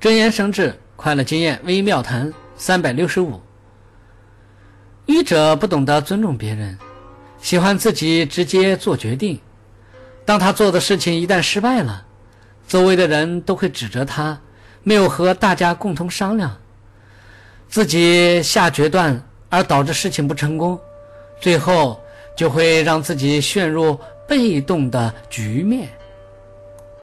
真言生智快乐经验微妙谈三百六十五。愚者不懂得尊重别人喜欢自己直接做决定。当他做的事情一旦失败了周围的人都会指责他没有和大家共同商量。自己下决断而导致事情不成功最后就会让自己陷入被动的局面。